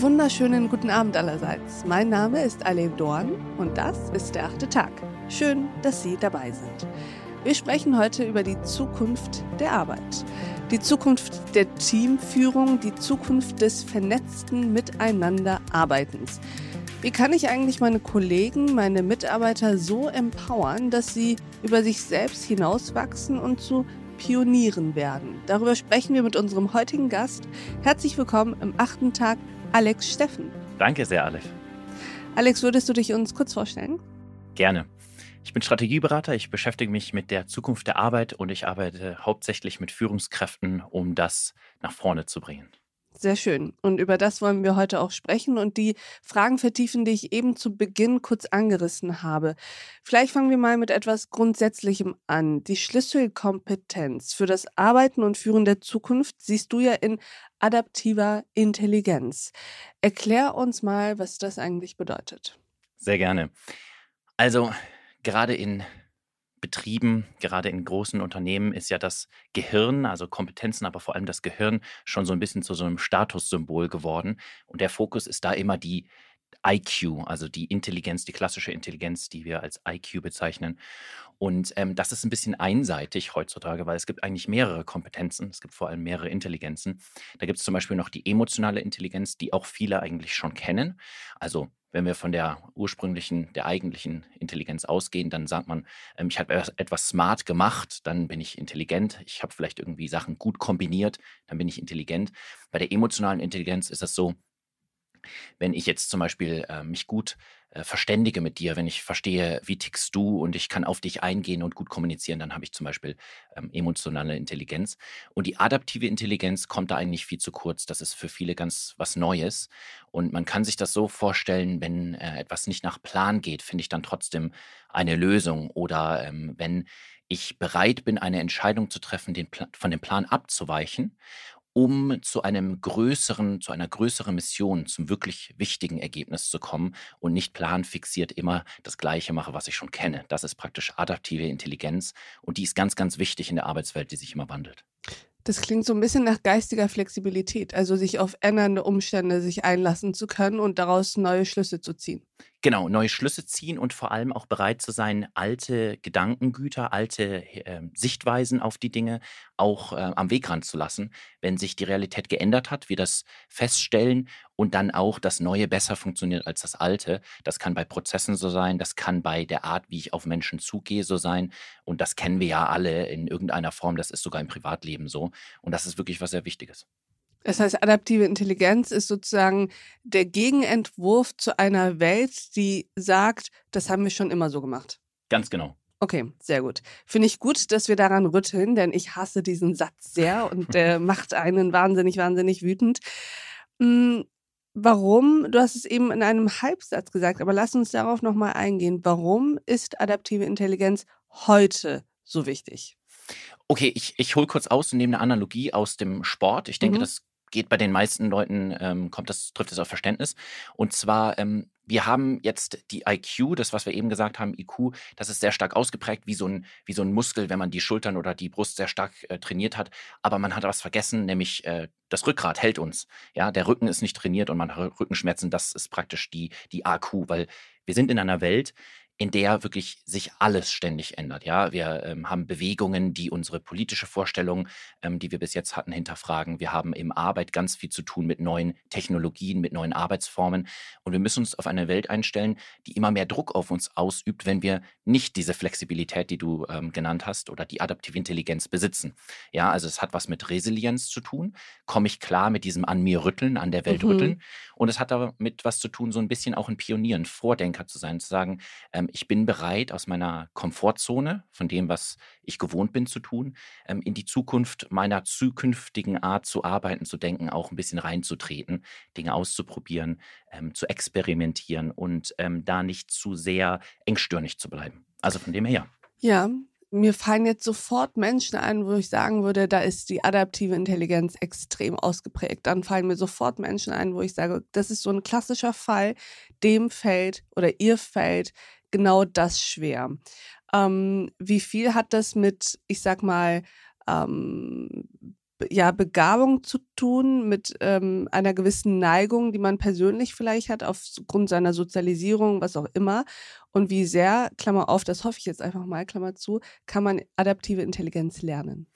Wunderschönen guten Abend allerseits. Mein Name ist Alev Dorn und das ist der achte Tag. Schön, dass Sie dabei sind. Wir sprechen heute über die Zukunft der Arbeit. Die Zukunft der Teamführung, die Zukunft des vernetzten Miteinanderarbeitens. Wie kann ich eigentlich meine Kollegen, meine Mitarbeiter so empowern, dass sie über sich selbst hinauswachsen und zu Pionieren werden? Darüber sprechen wir mit unserem heutigen Gast. Herzlich willkommen im achten Tag Alex Steffen. Danke sehr, Alex. Alex, würdest du dich uns kurz vorstellen? Gerne. Ich bin Strategieberater, ich beschäftige mich mit der Zukunft der Arbeit und ich arbeite hauptsächlich mit Führungskräften, um das nach vorne zu bringen. Sehr schön. Und über das wollen wir heute auch sprechen und die Fragen vertiefen, die ich eben zu Beginn kurz angerissen habe. Vielleicht fangen wir mal mit etwas Grundsätzlichem an. Die Schlüsselkompetenz für das Arbeiten und Führen der Zukunft siehst du ja in adaptiver Intelligenz. Erklär uns mal, was das eigentlich bedeutet. Sehr gerne. Also gerade in Betrieben, gerade in großen Unternehmen, ist ja das Gehirn, also Kompetenzen, aber vor allem das Gehirn schon so ein bisschen zu so einem Statussymbol geworden. Und der Fokus ist da immer die IQ, also die Intelligenz, die klassische Intelligenz, die wir als IQ bezeichnen. Und ähm, das ist ein bisschen einseitig heutzutage, weil es gibt eigentlich mehrere Kompetenzen, es gibt vor allem mehrere Intelligenzen. Da gibt es zum Beispiel noch die emotionale Intelligenz, die auch viele eigentlich schon kennen. Also wenn wir von der ursprünglichen, der eigentlichen Intelligenz ausgehen, dann sagt man, ähm, ich habe etwas smart gemacht, dann bin ich intelligent. Ich habe vielleicht irgendwie Sachen gut kombiniert, dann bin ich intelligent. Bei der emotionalen Intelligenz ist das so, wenn ich jetzt zum Beispiel äh, mich gut äh, verständige mit dir, wenn ich verstehe, wie tickst du und ich kann auf dich eingehen und gut kommunizieren, dann habe ich zum Beispiel ähm, emotionale Intelligenz. Und die adaptive Intelligenz kommt da eigentlich viel zu kurz. Das ist für viele ganz was Neues. Und man kann sich das so vorstellen, wenn äh, etwas nicht nach Plan geht, finde ich dann trotzdem eine Lösung. Oder ähm, wenn ich bereit bin, eine Entscheidung zu treffen, den von dem Plan abzuweichen um zu einem größeren, zu einer größeren Mission, zum wirklich wichtigen Ergebnis zu kommen und nicht planfixiert immer das Gleiche mache, was ich schon kenne. Das ist praktisch adaptive Intelligenz und die ist ganz, ganz wichtig in der Arbeitswelt, die sich immer wandelt. Das klingt so ein bisschen nach geistiger Flexibilität, also sich auf ändernde Umstände sich einlassen zu können und daraus neue Schlüsse zu ziehen. Genau, neue Schlüsse ziehen und vor allem auch bereit zu sein, alte Gedankengüter, alte äh, Sichtweisen auf die Dinge auch äh, am Wegrand zu lassen, wenn sich die Realität geändert hat, wir das feststellen und dann auch das Neue besser funktioniert als das Alte. Das kann bei Prozessen so sein, das kann bei der Art, wie ich auf Menschen zugehe, so sein. Und das kennen wir ja alle in irgendeiner Form, das ist sogar im Privatleben so. Und das ist wirklich was sehr Wichtiges. Das heißt, adaptive Intelligenz ist sozusagen der Gegenentwurf zu einer Welt, die sagt, das haben wir schon immer so gemacht. Ganz genau. Okay, sehr gut. Finde ich gut, dass wir daran rütteln, denn ich hasse diesen Satz sehr und der macht einen wahnsinnig, wahnsinnig wütend. Warum, du hast es eben in einem Halbsatz gesagt, aber lass uns darauf nochmal eingehen. Warum ist adaptive Intelligenz heute so wichtig? Okay, ich, ich hole kurz aus und nehme eine Analogie aus dem Sport. Ich denke, mhm. das geht bei den meisten Leuten, ähm, kommt das, trifft das auf Verständnis. Und zwar, ähm, wir haben jetzt die IQ, das, was wir eben gesagt haben, IQ, das ist sehr stark ausgeprägt, wie so ein, wie so ein Muskel, wenn man die Schultern oder die Brust sehr stark äh, trainiert hat. Aber man hat was vergessen, nämlich äh, das Rückgrat hält uns. Ja, der Rücken ist nicht trainiert und man hat Rückenschmerzen. Das ist praktisch die, die AQ, weil wir sind in einer Welt, in der wirklich sich alles ständig ändert. Ja, wir ähm, haben Bewegungen, die unsere politische Vorstellung, ähm, die wir bis jetzt hatten, hinterfragen. Wir haben im Arbeit ganz viel zu tun mit neuen Technologien, mit neuen Arbeitsformen. Und wir müssen uns auf eine Welt einstellen, die immer mehr Druck auf uns ausübt, wenn wir nicht diese Flexibilität, die du ähm, genannt hast, oder die adaptive Intelligenz besitzen. Ja, also es hat was mit Resilienz zu tun. Komme ich klar mit diesem an mir rütteln, an der Welt mhm. rütteln? Und es hat damit was zu tun, so ein bisschen auch ein Pionier, ein Vordenker zu sein, zu sagen, ähm, ich bin bereit, aus meiner Komfortzone, von dem, was ich gewohnt bin zu tun, ähm, in die Zukunft meiner zukünftigen Art zu arbeiten, zu denken, auch ein bisschen reinzutreten, Dinge auszuprobieren, ähm, zu experimentieren und ähm, da nicht zu sehr engstirnig zu bleiben. Also von dem her. Ja, mir fallen jetzt sofort Menschen ein, wo ich sagen würde, da ist die adaptive Intelligenz extrem ausgeprägt. Dann fallen mir sofort Menschen ein, wo ich sage, das ist so ein klassischer Fall, dem fällt oder ihr fällt genau das schwer. Ähm, wie viel hat das mit, ich sag mal, ähm, ja, Begabung zu tun, mit ähm, einer gewissen Neigung, die man persönlich vielleicht hat, aufgrund seiner Sozialisierung, was auch immer. Und wie sehr, Klammer auf, das hoffe ich jetzt einfach mal, Klammer zu, kann man adaptive Intelligenz lernen?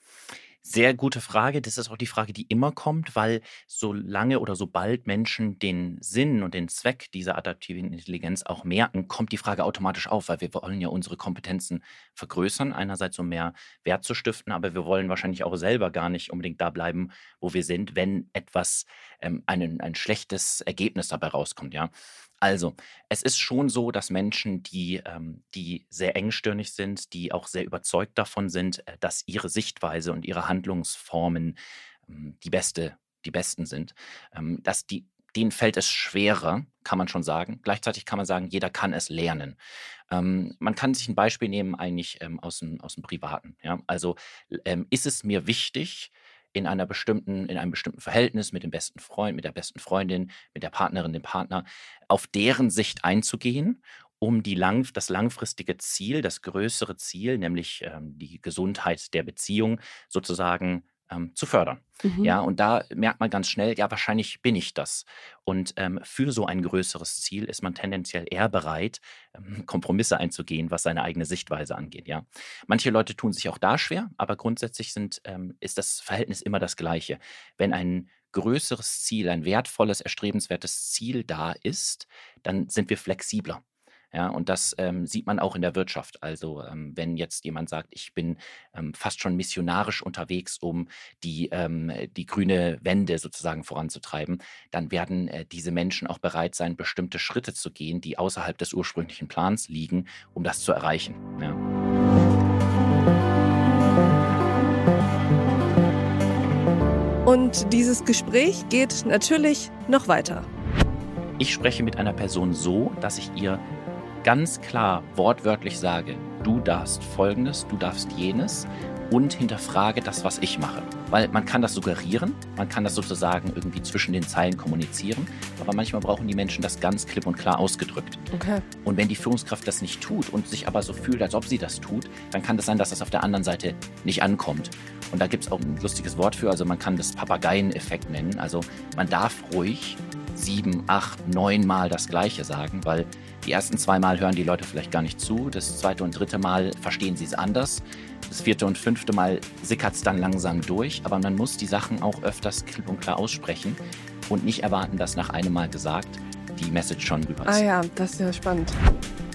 Sehr gute Frage. Das ist auch die Frage, die immer kommt, weil solange oder sobald Menschen den Sinn und den Zweck dieser adaptiven Intelligenz auch merken, kommt die Frage automatisch auf, weil wir wollen ja unsere Kompetenzen vergrößern, einerseits um mehr Wert zu stiften, aber wir wollen wahrscheinlich auch selber gar nicht unbedingt da bleiben, wo wir sind, wenn etwas, ähm, ein, ein schlechtes Ergebnis dabei rauskommt, ja. Also, es ist schon so, dass Menschen, die, ähm, die sehr engstirnig sind, die auch sehr überzeugt davon sind, äh, dass ihre Sichtweise und ihre Handlungsformen ähm, die beste, die besten sind, ähm, dass die, denen fällt es schwerer, kann man schon sagen. Gleichzeitig kann man sagen, jeder kann es lernen. Ähm, man kann sich ein Beispiel nehmen, eigentlich ähm, aus, dem, aus dem Privaten. Ja? Also ähm, ist es mir wichtig, in einer bestimmten, in einem bestimmten Verhältnis mit dem besten Freund, mit der besten Freundin, mit der Partnerin, dem Partner, auf deren Sicht einzugehen, um die lang, das langfristige Ziel, das größere Ziel, nämlich ähm, die Gesundheit der Beziehung sozusagen ähm, zu fördern. Mhm. Ja, und da merkt man ganz schnell, ja, wahrscheinlich bin ich das. Und ähm, für so ein größeres Ziel ist man tendenziell eher bereit, ähm, Kompromisse einzugehen, was seine eigene Sichtweise angeht. Ja, manche Leute tun sich auch da schwer, aber grundsätzlich sind, ähm, ist das Verhältnis immer das gleiche. Wenn ein größeres Ziel, ein wertvolles, erstrebenswertes Ziel da ist, dann sind wir flexibler. Ja, und das ähm, sieht man auch in der Wirtschaft. Also ähm, wenn jetzt jemand sagt, ich bin ähm, fast schon missionarisch unterwegs, um die, ähm, die grüne Wende sozusagen voranzutreiben, dann werden äh, diese Menschen auch bereit sein, bestimmte Schritte zu gehen, die außerhalb des ursprünglichen Plans liegen, um das zu erreichen. Ja. Und dieses Gespräch geht natürlich noch weiter. Ich spreche mit einer Person so, dass ich ihr ganz klar wortwörtlich sage, du darfst Folgendes, du darfst jenes und hinterfrage das, was ich mache. Weil man kann das suggerieren, man kann das sozusagen irgendwie zwischen den Zeilen kommunizieren, aber manchmal brauchen die Menschen das ganz klipp und klar ausgedrückt. Okay. Und wenn die Führungskraft das nicht tut und sich aber so fühlt, als ob sie das tut, dann kann das sein, dass das auf der anderen Seite nicht ankommt. Und da gibt es auch ein lustiges Wort für, also man kann das Papageien-Effekt nennen. Also man darf ruhig sieben, acht, neun Mal das Gleiche sagen, weil die ersten zwei Mal hören die Leute vielleicht gar nicht zu, das zweite und dritte Mal verstehen sie es anders, das vierte und fünfte Mal sickert es dann langsam durch, aber man muss die Sachen auch öfters klipp und klar aussprechen und nicht erwarten, dass nach einem Mal gesagt die Message schon rüber ist. Ah ja, das ist ja spannend.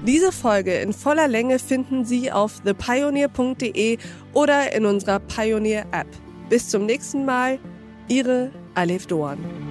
Diese Folge in voller Länge finden Sie auf thepioneer.de oder in unserer Pioneer App. Bis zum nächsten Mal, Ihre Alef Doan.